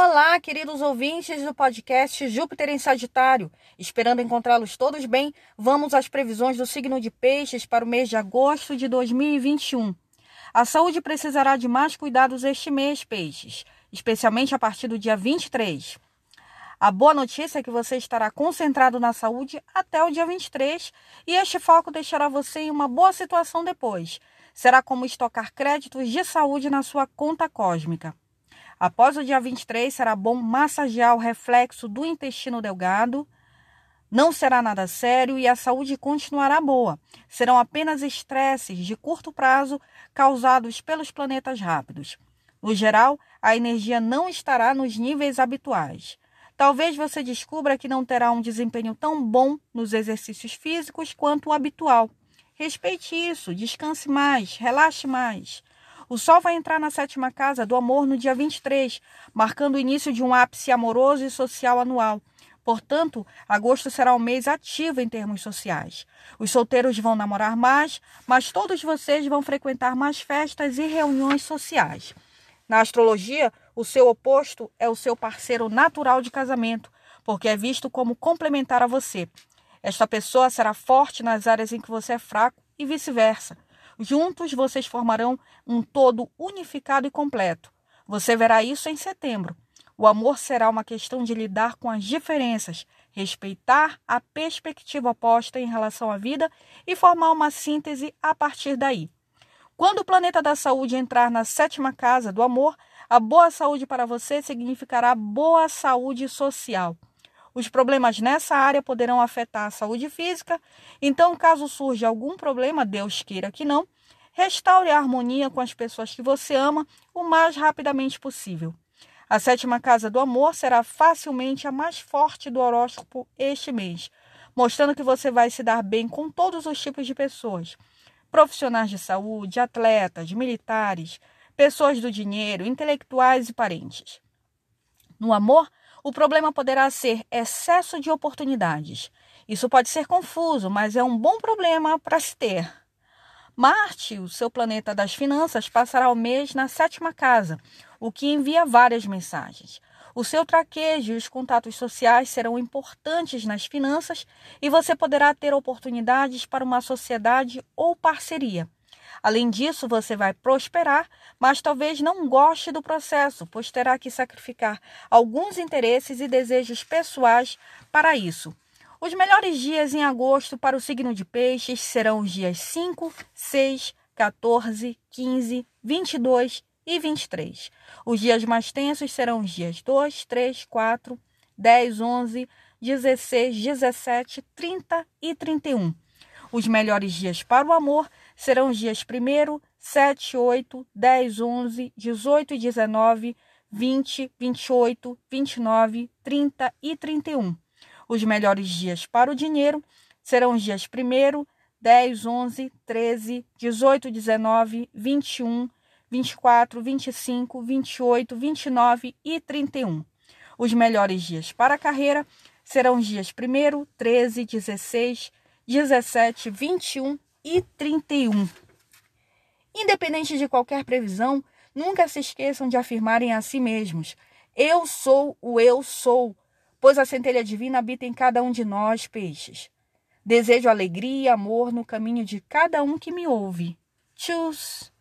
Olá, queridos ouvintes do podcast Júpiter em Sagitário. Esperando encontrá-los todos bem, vamos às previsões do signo de Peixes para o mês de agosto de 2021. A saúde precisará de mais cuidados este mês, Peixes, especialmente a partir do dia 23. A boa notícia é que você estará concentrado na saúde até o dia 23 e este foco deixará você em uma boa situação depois. Será como estocar créditos de saúde na sua conta cósmica. Após o dia 23, será bom massagear o reflexo do intestino delgado. Não será nada sério e a saúde continuará boa. Serão apenas estresses de curto prazo causados pelos planetas rápidos. No geral, a energia não estará nos níveis habituais. Talvez você descubra que não terá um desempenho tão bom nos exercícios físicos quanto o habitual. Respeite isso, descanse mais, relaxe mais. O Sol vai entrar na sétima casa do amor no dia 23, marcando o início de um ápice amoroso e social anual. Portanto, agosto será um mês ativo em termos sociais. Os solteiros vão namorar mais, mas todos vocês vão frequentar mais festas e reuniões sociais. Na astrologia, o seu oposto é o seu parceiro natural de casamento, porque é visto como complementar a você. Esta pessoa será forte nas áreas em que você é fraco e vice-versa. Juntos vocês formarão um todo unificado e completo. Você verá isso em setembro. O amor será uma questão de lidar com as diferenças, respeitar a perspectiva oposta em relação à vida e formar uma síntese a partir daí. Quando o planeta da saúde entrar na sétima casa do amor, a boa saúde para você significará boa saúde social. Os problemas nessa área poderão afetar a saúde física, então, caso surja algum problema, Deus queira que não, restaure a harmonia com as pessoas que você ama o mais rapidamente possível. A sétima casa do amor será facilmente a mais forte do horóscopo este mês, mostrando que você vai se dar bem com todos os tipos de pessoas: profissionais de saúde, atletas, militares, pessoas do dinheiro, intelectuais e parentes. No amor, o problema poderá ser excesso de oportunidades. Isso pode ser confuso, mas é um bom problema para se ter. Marte, o seu planeta das finanças, passará o mês na sétima casa, o que envia várias mensagens. O seu traquejo e os contatos sociais serão importantes nas finanças e você poderá ter oportunidades para uma sociedade ou parceria. Além disso, você vai prosperar, mas talvez não goste do processo, pois terá que sacrificar alguns interesses e desejos pessoais para isso. Os melhores dias em agosto para o signo de Peixes serão os dias 5, 6, 14, 15, 22 e 23. Os dias mais tensos serão os dias 2, 3, 4, 10, 11, 16, 17, 30 e 31. Os melhores dias para o amor serão os dias 1, 7, 8, 10, 11, 18 e 19, 20, 28, 29, 30 e 31. Os melhores dias para o dinheiro serão os dias 1, 10, 11, 13, 18, 19, 21, 24, 25, 28, 29 e 31. Os melhores dias para a carreira serão os dias 1, 13, 16, 17, 21 e 31. Independente de qualquer previsão, nunca se esqueçam de afirmarem a si mesmos: Eu sou o eu sou, pois a centelha divina habita em cada um de nós, peixes. Desejo alegria e amor no caminho de cada um que me ouve. Tchus!